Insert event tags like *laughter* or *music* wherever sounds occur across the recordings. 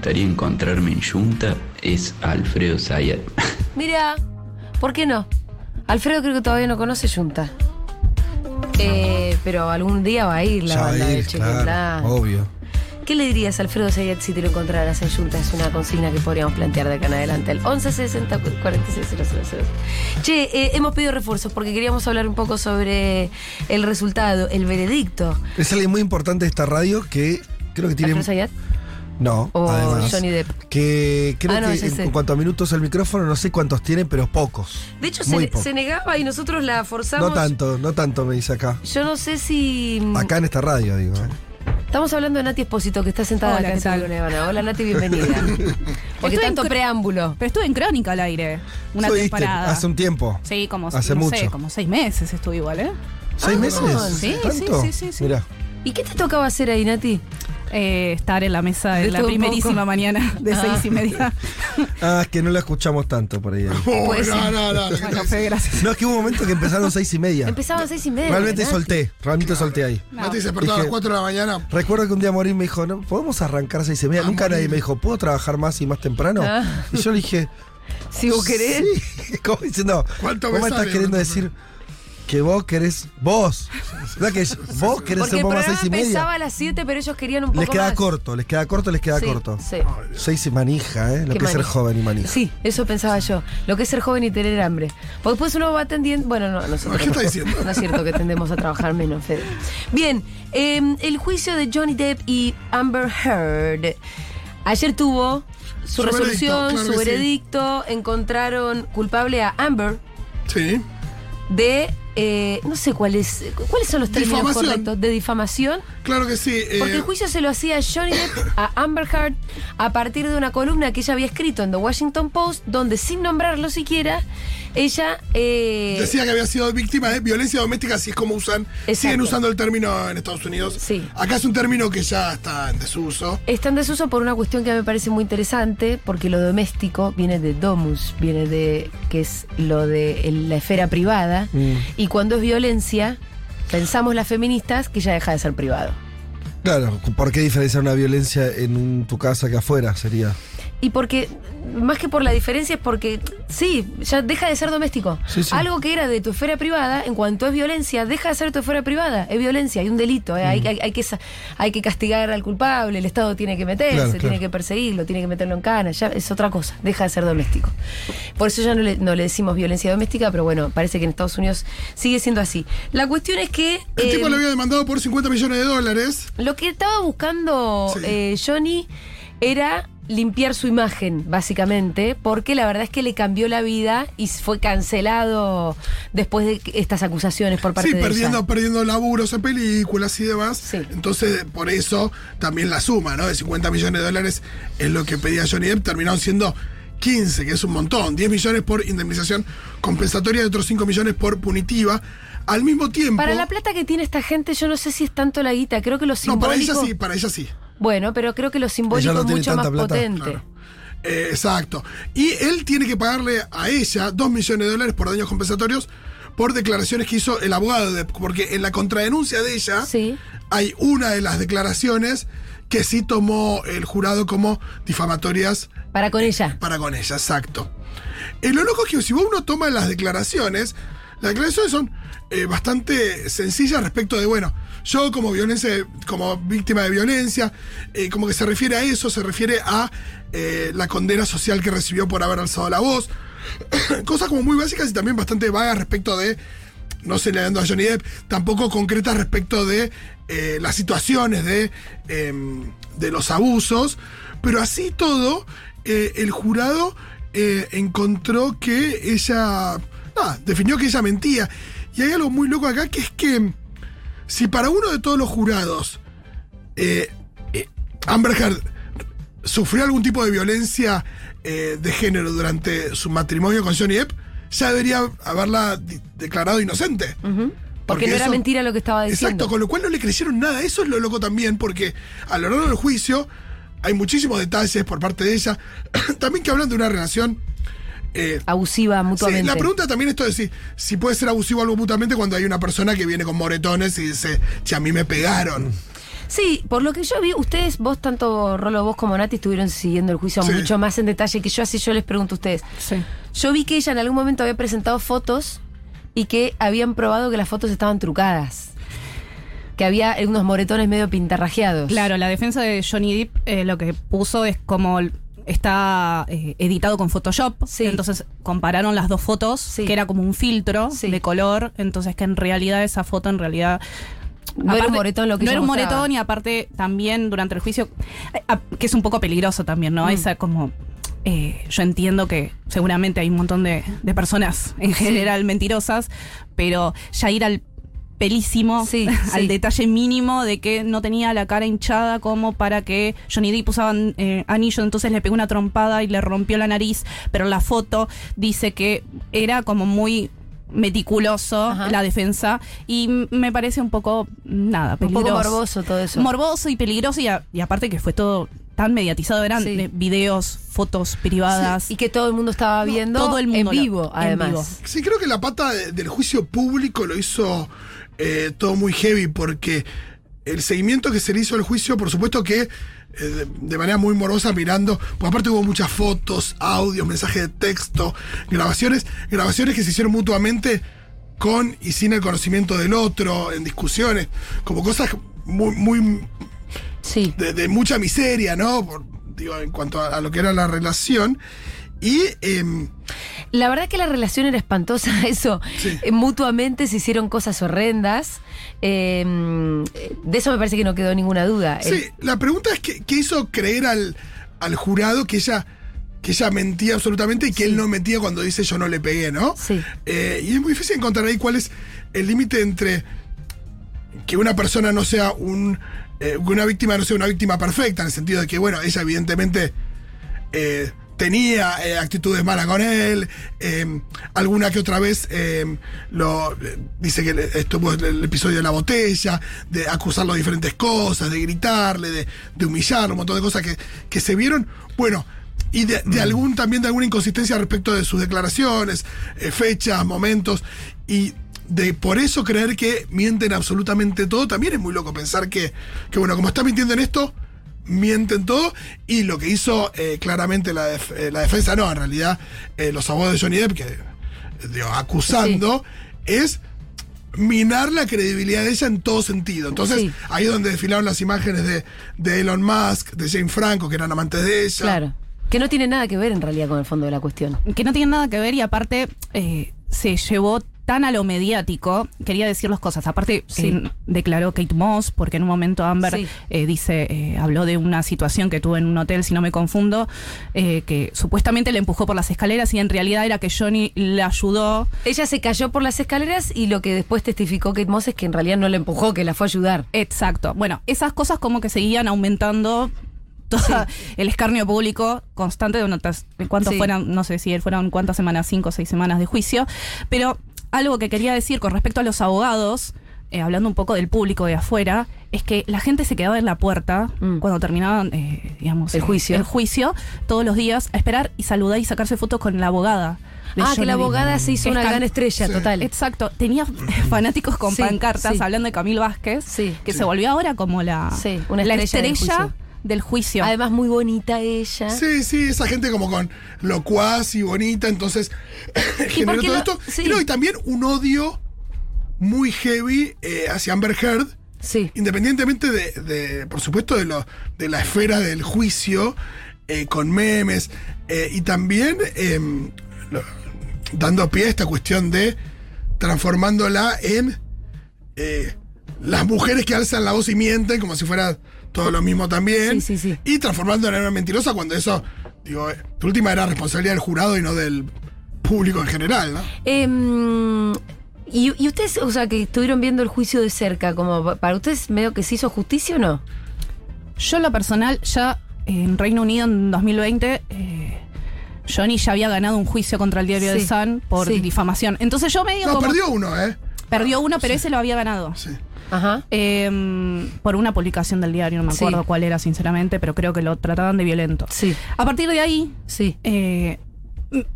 Gustaría encontrarme en Junta es Alfredo Zayat. *laughs* Mira, ¿por qué no? Alfredo creo que todavía no conoce Junta. Eh, pero algún día va a ir la Ya banda de Cheque claro, obvio. ¿Qué le dirías a Alfredo Zayat si te lo encontraras en Junta? Es una consigna que podríamos plantear de acá en adelante. El 1160 46 Che, eh, hemos pedido refuerzos porque queríamos hablar un poco sobre el resultado, el veredicto. Es alguien muy importante de esta radio que creo que tiene. ¿Alfredo Zayat? No, O además. Johnny Depp. Que creo Ah, no, que en, sé. cuanto a minutos al micrófono, no sé cuántos tiene, pero pocos. De hecho, se, pocos. se negaba y nosotros la forzamos. No tanto, no tanto me dice acá. Yo no sé si. Acá en esta radio, digo. ¿eh? Estamos hablando de Nati Espósito, que está sentada Hola, acá en ¿qué tal? Nevada. Hola, Nati, bienvenida. *laughs* Porque tanto preámbulo. Pero estuve en Crónica al aire. Una temporada. Hace un tiempo. Sí, como, Hace no mucho. sé, como seis meses estuve igual, ¿eh? ¿Seis Ah, meses? sí, ¿Tanto? sí, sí, sí, sí. Mirá. ¿Y qué te tocaba hacer ahí, Nati? Eh, estar en la mesa De *laughs* de la primerísima poco. mañana de Ah. seis y media. Ah, es que no la escuchamos tanto por ahí. *laughs* Pues sí. no, no, no. bueno, Fede, gracias. No, es que hubo un momento que empezaron seis y media. Empezaban a seis y media. Realmente Nati. solté, realmente solté ahí. No. Mati se despertó a las 4 de la mañana. Recuerdo que un día Morín me dijo, ¿no? ¿podemos arrancar a seis y media? Ah, Nunca nadie me dijo, ¿puedo trabajar más y más temprano? Ah. Y yo le dije, *laughs* Si vos querés. Sí, como diciendo, ¿Cuánto ¿cómo me estás queriendo decir que vos querés, vos, ¿verdad que *laughs* vos querés Porque ser un poco más seis y media? a las 7, pero ellos querían un poco Les queda más. corto, les queda corto, les queda Sí, corto. Sí. Seis y manija, ¿eh? Lo que es ser joven y manija. Sí, eso pensaba yo. Lo que es ser joven y tener hambre. Porque después uno va atendiendo. Bueno, no, nosotros. ¿Qué está no. diciendo? No es cierto que tendemos a trabajar menos, Fede. Bien, eh, el juicio de Johnny Depp y Amber Heard. Ayer tuvo su, Su resolución, veredicto, claro su sí. veredicto. Encontraron culpable a Amber Sí. de. Eh, no sé cuáles cuáles son los términos correctos. De difamación. Claro que sí. eh, Porque el juicio se lo hacía a Johnny Depp, a Amber Heard, a partir de una columna que ella había escrito en The Washington Post, donde sin nombrarlo siquiera, ella... eh, Decía que había sido víctima de violencia doméstica, así es como usan. Exacto. Siguen usando el término en Estados Unidos. Sí. Acá es un término que ya está en desuso. Está en desuso por una cuestión que me parece muy interesante, porque lo doméstico viene de domus, viene de que es lo de la esfera privada, Mm. y cuando es violencia, pensamos las feministas que ya deja de ser privado. Claro, ¿por qué diferenciar una violencia en un- tu casa que afuera? Sería. Y porque, más que por la diferencia, es porque, sí, ya deja de ser doméstico. Sí, sí. Algo que era de tu esfera privada, en cuanto es violencia, deja de ser tu esfera privada. Es violencia, hay un delito. ¿eh? Mm. Hay, hay- hay que, hay que castigar al culpable, el Estado tiene que meterse, Claro, tiene que perseguirlo, tiene que meterlo en cana. Ya es otra cosa, deja de ser doméstico. Por eso ya no le, no le decimos violencia doméstica, pero bueno, parece que en Estados Unidos sigue siendo así. La cuestión es que. El eh, tipo le había demandado por 50 millones de dólares. lo que estaba buscando Sí. eh, Johnny era limpiar su imagen, básicamente, porque la verdad es que le cambió la vida y fue cancelado después de estas acusaciones por parte Sí, de perdiendo, ella. perdiendo laburos en películas y demás. Sí. Entonces, por eso también la suma, ¿no? De 50 millones de dólares es lo que pedía Johnny Depp. Terminaron siendo 15, que es un montón. 10 millones por indemnización compensatoria y otros 5 millones por punitiva. Al mismo tiempo. Para la plata que tiene esta gente, yo no sé si es tanto la guita, creo que lo no, simbólico... para ella sí, para ella sí. Bueno, pero creo que lo simbólico no es mucho más plata. potente. Claro. Eh, exacto. Y él tiene que pagarle a ella 2 millones de dólares por daños compensatorios por declaraciones que hizo el abogado de porque en la contradenuncia de ella Sí. hay una de las declaraciones que sí tomó el jurado como difamatorias Para con ella. para con ella, exacto. Eh, lo loco es que si uno toma las declaraciones, las declaraciones son eh, bastante sencillas respecto de, bueno, yo como violencia, como víctima de violencia, eh, como que se refiere a eso, se refiere a eh, la condena social que recibió por haber alzado la voz. *coughs* Cosas como muy básicas y también bastante vagas respecto de no se le dando a Johnny Depp, tampoco concretas respecto de eh, las situaciones de, em, de los abusos, pero así todo, el jurado encontró que ella, ah, definió que ella mentía. Y hay algo muy loco acá que es que si para uno de todos los jurados, eh, eh, Amber Heard sufrió algún tipo de violencia eh, de género durante su matrimonio con Johnny Depp, ya debería haberla declarado inocente. Porque, no era mentira lo que estaba diciendo. Exacto, con lo cual no le creyeron nada. Eso es lo loco también, porque a lo largo del juicio hay muchísimos detalles por parte de ella. *clears throat* también que hablan de una relación. Eh, Abusiva sí, mutuamente. la pregunta también esto de si, si puede ser abusivo algo mutuamente cuando hay una persona que viene con moretones y dice, che, a mí me pegaron. Sí, por lo que yo vi, ustedes, vos tanto Rolo, vos como Nati estuvieron siguiendo el juicio Sí. mucho más en detalle que yo, así yo les pregunto a ustedes. Sí. Yo vi que ella en algún momento había presentado fotos y que habían probado que las fotos estaban trucadas. Que había unos moretones medio pintarrajeados. Claro, la defensa de Johnny Depp eh, lo que puso es como está eh, editado con Photoshop, Sí. entonces compararon las dos fotos, Sí. que era como un filtro Sí. de color, entonces que en realidad esa foto en realidad No era un moretón lo que no era un mostraba. moretón y aparte también durante el juicio eh, que es un poco peligroso también, Mm. ¿no? Esa como eh, yo entiendo que seguramente hay un montón de, de personas en general mentirosas, pero ya ir al pelísimo, Sí, *laughs* al sí. detalle mínimo de que no tenía la cara hinchada como para que Johnny Depp usaba eh, anillo, entonces le pegó una trompada y le rompió la nariz, pero la foto dice que era como muy meticuloso Ajá. la defensa y me parece un poco nada Un peligroso poco morboso todo eso. morboso y peligroso y, a- y aparte que fue todo tan mediatizado eran Sí. eh, videos fotos privadas y que todo el mundo estaba viendo todo el mundo en lo- vivo, en además. vivo. Sí, creo que la pata de- del juicio público lo hizo eh, todo muy heavy porque el seguimiento que se le hizo al juicio, por supuesto que eh, de, manera muy morosa mirando, porque aparte hubo muchas fotos, audios, mensajes de texto, grabaciones, grabaciones que se hicieron mutuamente con y sin el conocimiento del otro, en discusiones, como cosas muy, muy Sí. de, de mucha miseria, ¿no? Por- digo, en cuanto a, a lo que era la relación. Y em, La verdad que la relación era espantosa, *laughs* eso. Sí. Eh, mutuamente se hicieron cosas horrendas. Eh, de eso me parece que no quedó ninguna duda. Sí, El- la pregunta es que, qué hizo creer al, al jurado que ella, que ella mentía absolutamente y que él no mentía cuando dice yo no le pegué, ¿no? Sí. Eh, y es muy difícil encontrar ahí cuál es el límite entre que una persona no sea un. eh, que una víctima no sea una víctima perfecta, en el sentido de que, bueno, ella evidentemente. eh, tenía eh, actitudes malas con él, eh, alguna que otra vez eh, lo dice que estuvo el, el episodio de la botella, de acusarlo de diferentes cosas, de gritarle, de, de humillarlo, un montón de cosas que, que se vieron. Bueno, y de, de algún también de alguna inconsistencia respecto de sus declaraciones, fechas, momentos, y de por eso creer que mienten absolutamente todo, también es muy loco pensar que, que bueno, como está mintiendo en esto, mienten todo y lo que hizo eh, claramente la, def- eh, la defensa, no, en realidad eh, los abogados de Johnny Depp, que eh, digo, acusando, es minar la credibilidad de ella en todo sentido. Entonces, Sí. ahí es donde desfilaron las imágenes de, de Elon Musk, de Jane Franco, que eran amantes de ella. Claro. Que no tiene nada que ver en realidad con el fondo de la cuestión. que no tiene nada que ver y aparte eh, se llevó tan a lo mediático, quería decir las cosas. Aparte, Sí. declaró Kate Moss, porque en un momento Amber Sí. eh, dice, eh, habló de una situación que tuvo en un hotel, si no me confundo, eh, que supuestamente le empujó por las escaleras y en realidad era que Johnny le ayudó. Ella se cayó por las escaleras y lo que después testificó Kate Moss es que en realidad no la empujó, que la fue a ayudar. Exacto. Bueno, esas cosas como que seguían aumentando todo el escarnio público constante de notas. ¿Cuántos Sí. fueran? No sé si fueron cuántas semanas, cinco o seis semanas de juicio. Pero algo que quería decir con respecto a los abogados, eh, hablando un poco del público de afuera, es que la gente se quedaba en la puerta Mm. cuando terminaban, eh, digamos, El eh, juicio. el juicio, todos los días, a esperar y saludar y sacarse fotos con la abogada. Ah, que la abogada se hizo una gran estrella, Sí. total. Exacto, tenía *laughs* fanáticos con Sí, pancartas sí. hablando de Camil Vázquez, Sí. que Sí. se volvió ahora como la, Sí, una la estrella. Del juicio. Además, muy bonita ella. Sí, sí, esa gente como con locuaz y bonita, entonces *coughs* generó todo esto. sí. Y, no, y también un odio muy heavy eh, hacia Amber Heard, Sí. independientemente de, de, por supuesto, de, lo, de la esfera del juicio, eh, con memes, eh, y también em, lo- dando pie a esta cuestión de transformándola en eh, las mujeres que alzan la voz y mienten, como si fuera todo lo mismo también. Sí, sí, sí. Y transformándola en una mentirosa cuando eso, digo, eh, tu última era responsabilidad del jurado y no del público en general, ¿no? Em, y, y ustedes, o sea, que estuvieron viendo el juicio de cerca, como pa- para ustedes medio que se hizo justicia o no? Yo en lo personal ya en Reino Unido en 2020 eh, Johnny ya había ganado un juicio contra el diario Sí. The Sun por Sí. difamación. Entonces yo medio No, como- perdió uno, ¿eh? perdió uno, pero ese lo había ganado. Sí. Ajá. Eh, por una publicación del diario, no me Sí. acuerdo cuál era sinceramente, pero creo que lo trataban de violento. Sí, A partir de ahí, sí. eh,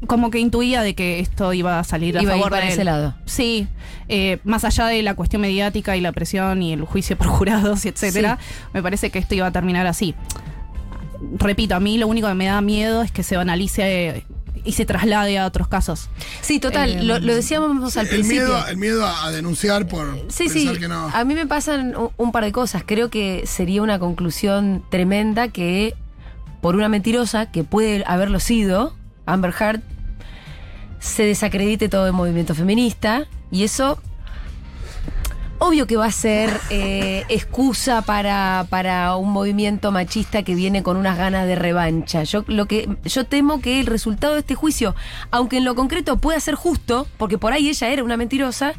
como que intuía de que esto iba a salir a Iba a ir favor para de ese lado. Sí, eh, más allá de la cuestión mediática y la presión y el juicio por *laughs* jurados y etcétera, me parece que esto iba a terminar así. Repito, a mí lo único que me da miedo es que se banalice y se traslade a otros casos. Sí, total, Eh, lo, lo decíamos al el, principio. miedo, el miedo a, a denunciar por Sí, pensar sí. que no. A mí me pasan un, un par de cosas. Creo que sería una conclusión tremenda que por una mentirosa que puede haberlo sido, Amber Heard, se desacredite todo el movimiento feminista y eso obvio que va a ser eh, excusa para, para un movimiento machista que viene con unas ganas de revancha. Yo lo que yo temo que el resultado de este juicio, aunque en lo concreto pueda ser justo, porque por ahí ella era una mentirosa,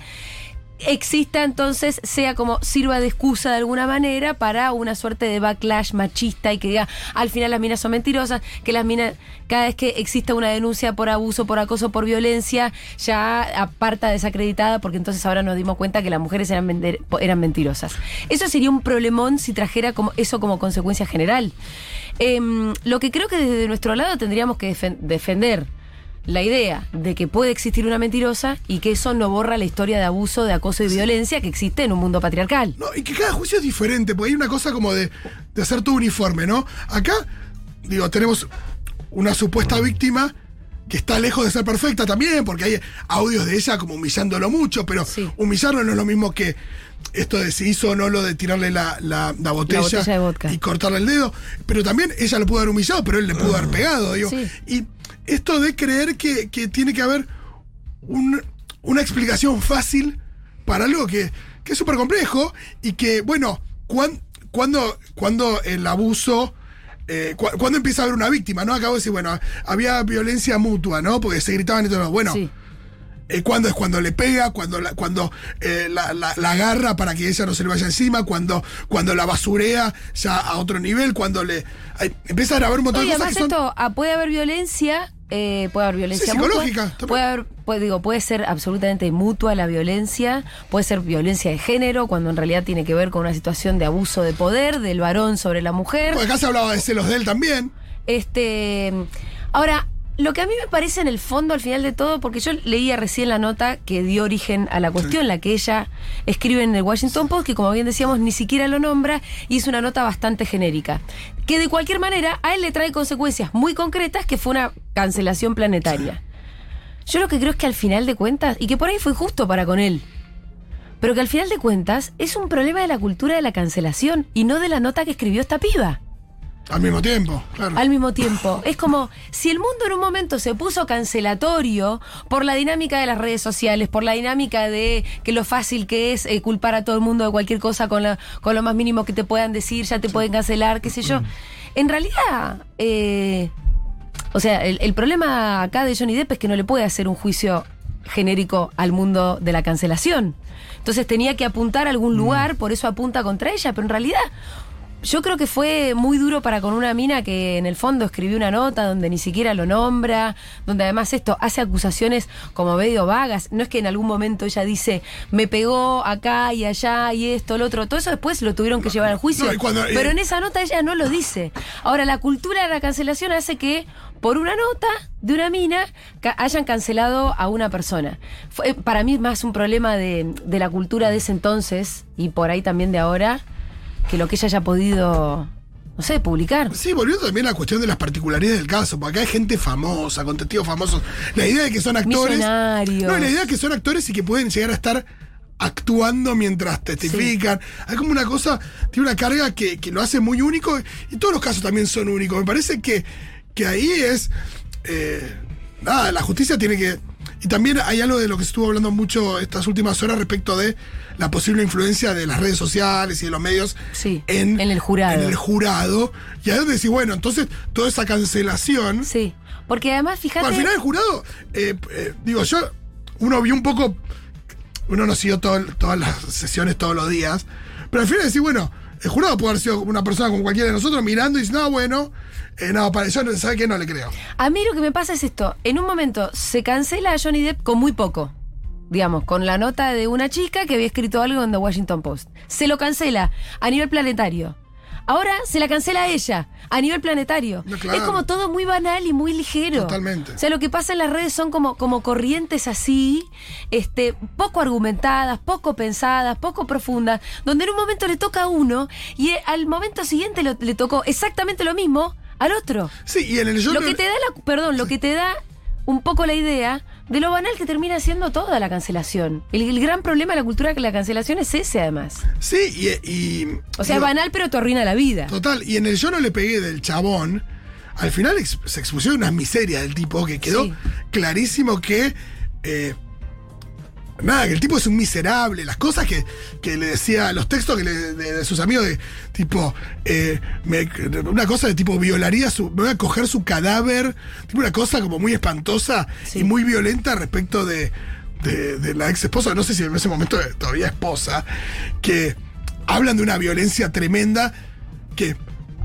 exista entonces, sea como sirva de excusa de alguna manera para una suerte de backlash machista y que diga, al final las minas son mentirosas, que las minas, cada vez que exista una denuncia por abuso, por acoso, por violencia, ya aparta desacreditada, porque entonces ahora nos dimos cuenta que las mujeres eran, eran mentirosas. Eso sería un problemón si trajera como, eso como consecuencia general. Em, lo que creo que desde nuestro lado tendríamos que defen- defender la idea de que puede existir una mentirosa y que eso no borra la historia de abuso, de acoso y violencia que existe en un mundo patriarcal. No, y que cada juicio es diferente, porque hay una cosa como de, de hacer todo uniforme, ¿no? Acá, digo, tenemos una supuesta víctima que está lejos de ser perfecta también, porque hay audios de ella como humillándolo mucho, pero Sí. humillarlo no es lo mismo que esto de si hizo o no lo de tirarle la, la- la botella, y cortarle el dedo, pero también ella lo pudo haber humillado, pero él le pudo haber pegado, digo. Sí. Y esto de creer que, que tiene que haber un- una explicación fácil para algo que, que es súper complejo y que, bueno, cuan- cuando, cuando el abuso... Eh, cu- cuando empieza a haber una víctima, ¿no? Acabo de decir, bueno, había violencia mutua, ¿no? Porque se gritaban y todo. Bueno, Sí. eh, cuando es cuando le pega, cuando la, cuando eh, la, la- la agarra para que ella no se le vaya encima, cuando, cuando la basurea ya a otro nivel, cuando le. empiezan a haber un montón de cosas además que son. esto ah, puede haber violencia, eh, puede haber violencia Sí, mutua, puede haber, puede, digo, puede ser absolutamente mutua la violencia, puede ser violencia de género, cuando en realidad tiene que ver con una situación de abuso de poder del varón sobre la mujer. Porque acá se hablaba de celos de él también. Este, ahora, lo que a mí me parece en el fondo, al final de todo, porque yo leía recién la nota que dio origen a la cuestión, la que ella escribe en el Washington Post, que como bien decíamos, ni siquiera lo nombra, y es una nota bastante genérica. Que de cualquier manera, a él le trae consecuencias muy concretas, que fue una cancelación planetaria. Yo lo que creo es que al final de cuentas, y que por ahí fue justo para con él, pero que al final de cuentas es un problema de la cultura de la cancelación y no de la nota que escribió esta piba Al mismo tiempo, claro. al mismo tiempo. Es como si el mundo en un momento se puso cancelatorio por la dinámica de las redes sociales, por la dinámica de que lo fácil que es eh, culpar a todo el mundo de cualquier cosa con, la- con lo más mínimo que te puedan decir, ya te pueden cancelar, qué sé yo. En realidad, eh, o sea, el, el problema acá de Johnny Depp es que no le puede hacer un juicio genérico al mundo de la cancelación. Entonces tenía que apuntar a algún lugar, por eso apunta contra ella, pero en realidad yo creo que fue muy duro para con una mina que en el fondo escribió una nota donde ni siquiera lo nombra, donde además esto hace acusaciones como medio vagas. No es que en algún momento ella dice, me pegó acá y allá y esto, lo otro. Todo eso después lo tuvieron que llevar al juicio. no, cuando- pero eh, en esa nota ella no lo dice. Ahora, la cultura de la cancelación hace que por una nota de una mina ca- hayan cancelado a una persona. Fue, para mí es más un problema de, de la cultura de ese entonces y por ahí también de ahora que lo que ella haya podido, no sé, publicar. Sí, volviendo también a la cuestión de las particularidades del caso, porque acá hay gente famosa, con testigos famosos. La idea de que son actores. Millonarios. No, la idea de que son actores y que pueden llegar a estar actuando mientras testifican. Hay como una cosa, tiene una carga que, que lo hace muy único y todos los casos también son únicos. Me parece que, que ahí es. eh, nada, la justicia tiene que. Y también hay algo de lo que se estuvo hablando mucho estas últimas horas respecto de la posible influencia de las redes sociales y de los medios Sí, en, en el jurado. en el jurado. Y ahí es donde decís, bueno, entonces toda esa cancelación. Sí, porque además, fíjate... Bueno, al final el jurado, eh, eh, digo, yo, uno vio un poco, uno no siguió todo- todas las sesiones todos los días, pero al final decís, bueno, el jurado puede haber sido una persona como cualquiera de nosotros mirando y diciendo, no, bueno, eh, no, para sabe que no le creo. A mí lo que me pasa es esto. En un momento se cancela a Johnny Depp con muy poco. Digamos, con la nota de una chica que había escrito algo en The Washington Post. Se lo cancela a nivel planetario. Ahora se la cancela a ella, a nivel planetario. No, claro. Es como todo muy banal y muy ligero. Totalmente. O sea, lo que pasa en las redes son como, como corrientes así, este, poco argumentadas, poco pensadas, poco profundas, donde en un momento le toca a uno y al momento siguiente lo- le tocó exactamente lo mismo al otro. Sí, y en el yo Lo que te da la, perdón, lo que te da un poco la idea de lo banal que termina siendo toda la cancelación. El, el gran problema de la cultura de la cancelación es ese, además. Sí, y. y- O sea, es banal, pero te arruina la vida. Total, y en el yo no le pegué del chabón, al final ex- se expusieron unas miserias del tipo que quedó Sí. clarísimo que. eh, nada, que el tipo es un miserable. Las cosas que, que le decía, los textos que le, de, de sus amigos, de tipo. eh, me- una cosa de tipo, violaría su. Me voy a coger su cadáver. Tipo, una cosa como muy espantosa Sí. y muy violenta respecto de. De, de la ex esposa, no sé si en ese momento todavía esposa, que hablan de una violencia tremenda que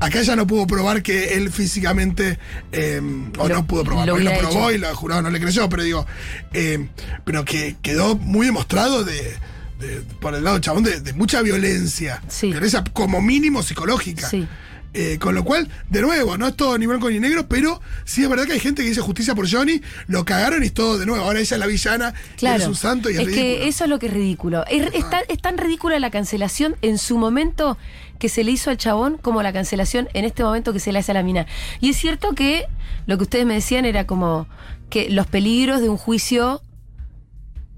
acá ya no pudo probar que él físicamente, eh, o Lo- no pudo probar, lo porque lo probó hecho. y el jurado no le creyó, pero digo, eh, pero que quedó muy demostrado de, de- por el lado chabón de, de mucha violencia, Sí. violencia como mínimo psicológica. Sí. Eh, con lo cual, de nuevo, no es todo ni blanco ni negro, pero sí es verdad que hay gente que dice justicia por Johnny, lo cagaron y es todo de nuevo. Ahora ella es la villana, Claro. es un santo y es, es ridículo. que eso es lo que es ridículo. Es, es tan, es tan ridícula la cancelación en su momento que se le hizo al chabón como la cancelación en este momento que se le hace a la mina. Y es cierto que lo que ustedes me decían era como que los peligros de un juicio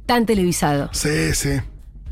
tan televisado Sí, sí.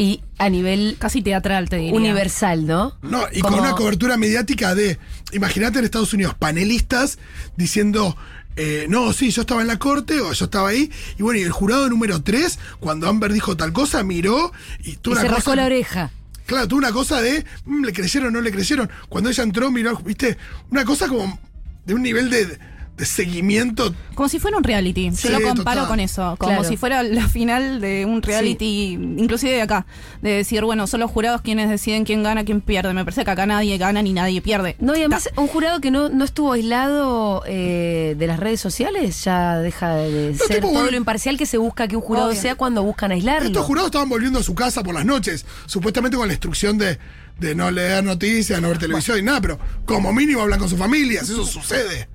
Y a nivel Casi teatral, te diría. universal, ¿no? No, y Como- con una cobertura mediática de, imagínate en Estados Unidos, panelistas diciendo, eh, no, sí, yo estaba en la corte o yo estaba ahí, y bueno, y el jurado número 3, cuando Amber dijo tal cosa, miró y tuvo Y una se cosa... rascó la oreja. Claro, tuvo una cosa de, mm, le creyeron o no le creyeron. Cuando ella entró, miró, viste, una cosa como de un nivel de seguimiento. Como si fuera un reality. Sí, Yo lo comparo total. con eso. Como Claro. si fuera la final de un reality, inclusive de acá. De decir, bueno, son los jurados quienes deciden quién gana, quién pierde. Me parece que acá nadie gana ni nadie pierde. No, y además un jurado que no, no estuvo aislado eh, de las redes sociales ya deja de ser tipo, todo lo imparcial que se busca que un jurado Obvio. sea cuando buscan aislarlo. Estos jurados estaban volviendo a su casa por las noches, supuestamente con la instrucción de, de no leer noticias, no ver televisión y nada, pero como mínimo hablan con sus familias, eso sucede.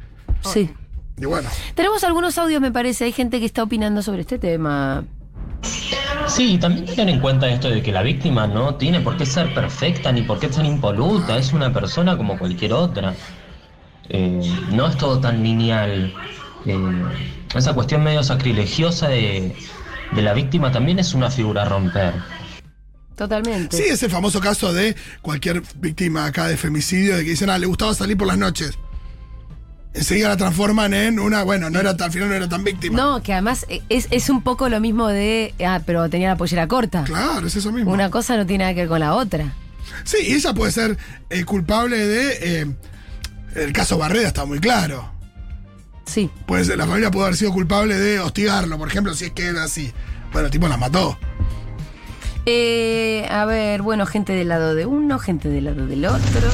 Sí. Y bueno, Tenemos algunos audios, me parece. Hay gente que está opinando sobre este tema. Sí, también tener en cuenta esto de que la víctima no tiene por qué ser perfecta ni por qué ser impoluta, es una persona como cualquier otra. Eh, no es todo tan lineal. Eh, esa cuestión medio sacrilegiosa de, de la víctima también es una figura a romper. Totalmente. sí, es el famoso caso de cualquier víctima acá de femicidio, de que dicen, ah, le gustaba salir por las noches. Enseguida la transforman en una, bueno, no era al final no era tan víctima. No, que además eh, es, es un poco lo mismo de. Ah, pero tenía la pollera corta. Claro, es eso mismo. Una cosa no tiene nada que ver con la otra. Sí, y ella puede ser eh, culpable de. eh, el caso Barreda está muy claro. Sí. Puede ser, la familia puede haber sido culpable de hostigarlo, por ejemplo, si es que era así. Bueno, el tipo la mató. Eh, a ver, bueno, gente del lado de uno, gente del lado del otro.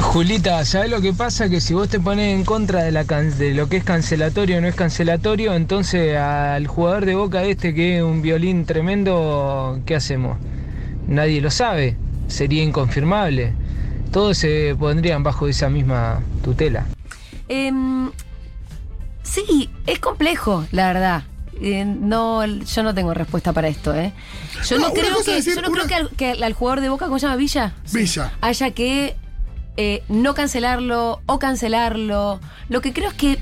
Julita, ¿sabes lo que pasa? Que si vos te pones en contra de, la can- de lo que es cancelatorio o no es cancelatorio, entonces al jugador de boca este que es un violín tremendo, ¿qué hacemos? Nadie lo sabe, sería inconfirmable. Todos se pondrían bajo esa misma tutela. Em, sí, es complejo, la verdad. Eh, no, yo no tengo respuesta para esto, ¿eh? Yo No, creo que, decir, yo no una- creo que al, que al- al jugador de Boca, ¿cómo se llama? Villa. Villa. Haya que eh, no cancelarlo o cancelarlo. Lo que creo es que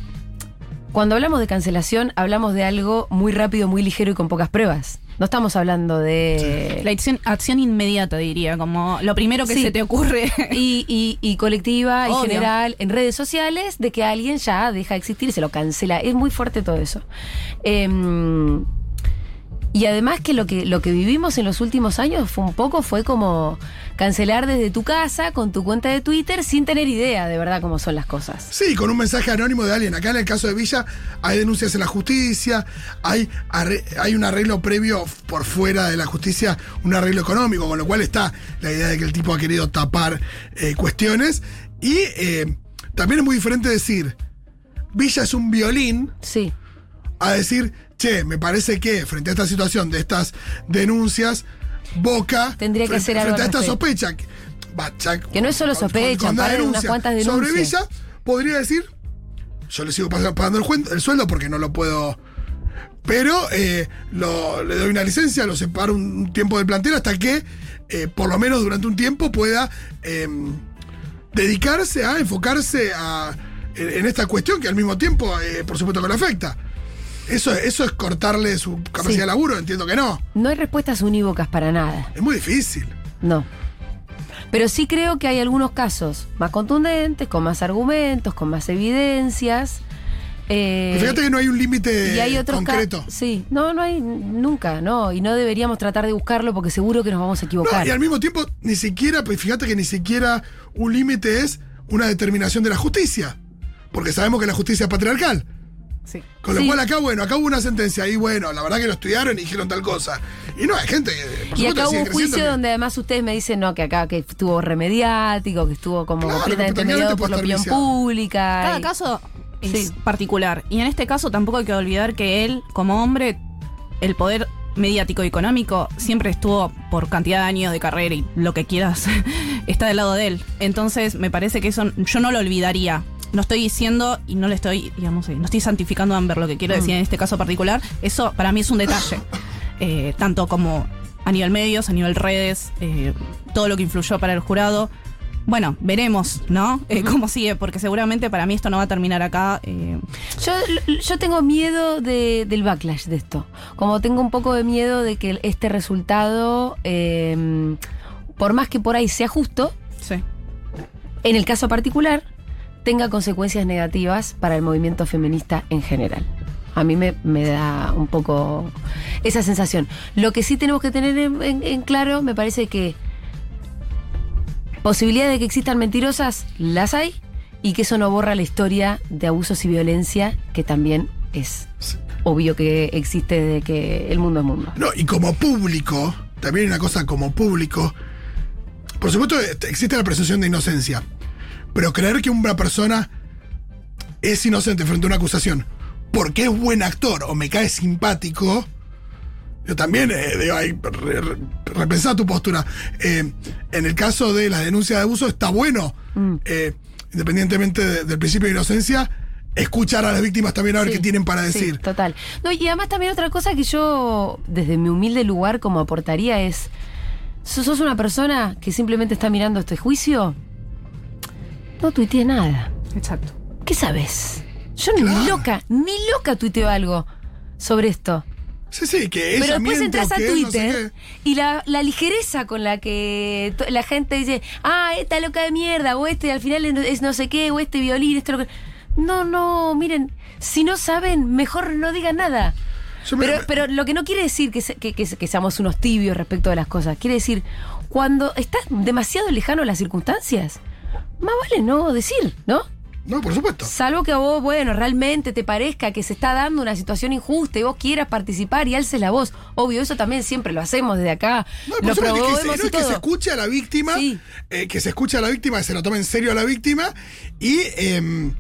cuando hablamos de cancelación, hablamos de algo muy rápido, muy ligero y con pocas pruebas. No estamos hablando de... La acción, acción inmediata, diría, como lo primero que Sí. se te ocurre. y, y- y colectiva y general en redes sociales de que alguien ya deja de existir y se lo cancela. Es muy fuerte todo eso. Em, Y además que lo que lo que vivimos en los últimos años fue un poco fue como cancelar desde tu casa con tu cuenta de Twitter sin tener idea de verdad cómo son las cosas. Sí, con un mensaje anónimo de alguien. Acá en el caso de Villa hay denuncias en la justicia, hay, hay un arreglo previo por fuera de la justicia, un arreglo económico, con lo cual está la idea de que el tipo ha querido tapar eh, cuestiones. Y eh, también es muy diferente decir, Villa es un violín, Sí. a decir, che, me parece que frente a esta situación de estas denuncias, Boca Tendría que frente, algo frente a esta respecto. sospecha, que, Que no es solo con- sospecha, con paran unas denuncia cuantas Sobre denuncias. Villa, podría decir, yo le sigo pagando el, el sueldo porque no lo puedo. Pero eh, lo- le doy una licencia, lo separo un tiempo del plantel hasta que, eh, por lo menos durante un tiempo, pueda eh, dedicarse a enfocarse a, en, en esta cuestión que al mismo tiempo, eh, por supuesto, que lo afecta. Eso, eso es cortarle su capacidad Sí. de laburo, entiendo que no. No hay respuestas unívocas para nada. Es muy difícil. No. Pero sí creo que hay algunos casos más contundentes, con más argumentos, con más evidencias. eh, Fíjate que no hay un límite y hay otros ca- concreto. Sí, no, no hay nunca, no. Y no deberíamos tratar de buscarlo porque seguro que nos vamos a equivocar. No, y al mismo tiempo, ni siquiera, pues fíjate que ni siquiera un límite es una determinación de la justicia. Porque sabemos que la justicia es patriarcal. Sí. Con lo Sí. cual acá, bueno, acá hubo una sentencia y bueno, la verdad que lo estudiaron y dijeron tal cosa. Y no, hay gente que. Y acá hubo un juicio que- donde además ustedes me dicen, no, que acá que estuvo remediático, que estuvo como Claro, completamente mediado por la opinión viciado. pública. Cada y- caso es Sí. particular. Y en este caso tampoco hay que olvidar que él, como hombre, el poder mediático y económico siempre estuvo por cantidad de años de carrera y lo que quieras *laughs* está del lado de él. Entonces me parece que eso yo no lo olvidaría. No estoy diciendo y no le estoy, digamos, eh, no estoy santificando a Amber lo que quiero decir en este caso particular. Eso para mí es un detalle. *coughs* Eh, tanto como a nivel medios, a nivel redes, eh, todo lo que influyó para el jurado. Bueno, veremos, ¿no? Eh, cómo sigue, porque seguramente para mí esto no va a terminar acá. Yo, yo tengo miedo de- del backlash de esto. Como tengo un poco de miedo de que este resultado, eh, por más que por ahí sea justo, sí. en el caso particular, tenga consecuencias negativas para el movimiento feminista en general. A mí me, me da un poco esa sensación. Lo que sí tenemos que tener en, en- en claro, me parece que posibilidad de que existan mentirosas, las hay, y que eso no borra la historia de abusos y violencia, que también es obvio que existe desde que el mundo es mundo. No, y como público, también hay una cosa como público. Por supuesto, existe la presunción de inocencia. Pero creer que una persona es inocente frente a una acusación porque es buen actor o me cae simpático, yo también eh, digo, hay, re- re- repensá tu postura. Eh, en el caso de las denuncias de abuso, está bueno, eh, independientemente de- del principio de inocencia, escuchar a las víctimas también a ver Sí, qué tienen para sí, decir. total. No, y además también otra cosa que yo, desde mi humilde lugar, como aportaría es. ¿Sos sos una persona que simplemente está mirando este juicio? No tuiteé nada. Exacto. ¿Qué sabes? Yo ni loca, ni loca tuiteo algo sobre esto. Sí, sí, que ella Pero después entras a no sé Twitter y la, la ligereza con la que la gente dice, ah, esta loca de mierda, o este al final es no- es sé qué, o este violín, esto lo que. No, no, miren, si no saben, mejor no digan nada. Yo me- Pero, pero lo que no quiere decir que, se- que, que- que seamos unos tibios respecto de las cosas, quiere decir, cuando estás demasiado lejano a las circunstancias, más vale no decir, ¿no? No, por supuesto. Salvo que a vos, bueno, realmente te parezca que se está dando una situación injusta y vos quieras participar y alces la voz. Obvio, eso también siempre lo hacemos desde acá. No, lo supuesto, que, se, no, es que se escuche a la víctima, Sí. eh, que se escuche a la víctima, que se lo tome en serio a la víctima, y em,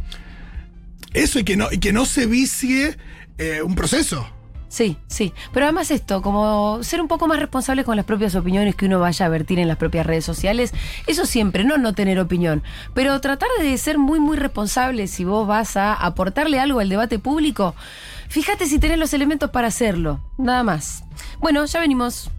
eso, y que no, y que no se vicie eh, un proceso. Sí, sí. Pero además esto, como ser un poco más responsable con las propias opiniones que uno vaya a vertir en las propias redes sociales, eso siempre, no no tener opinión, pero tratar de ser muy, muy responsable si vos vas a aportarle algo al debate público. Fíjate si tenés los elementos para hacerlo, nada más. Bueno, ya venimos.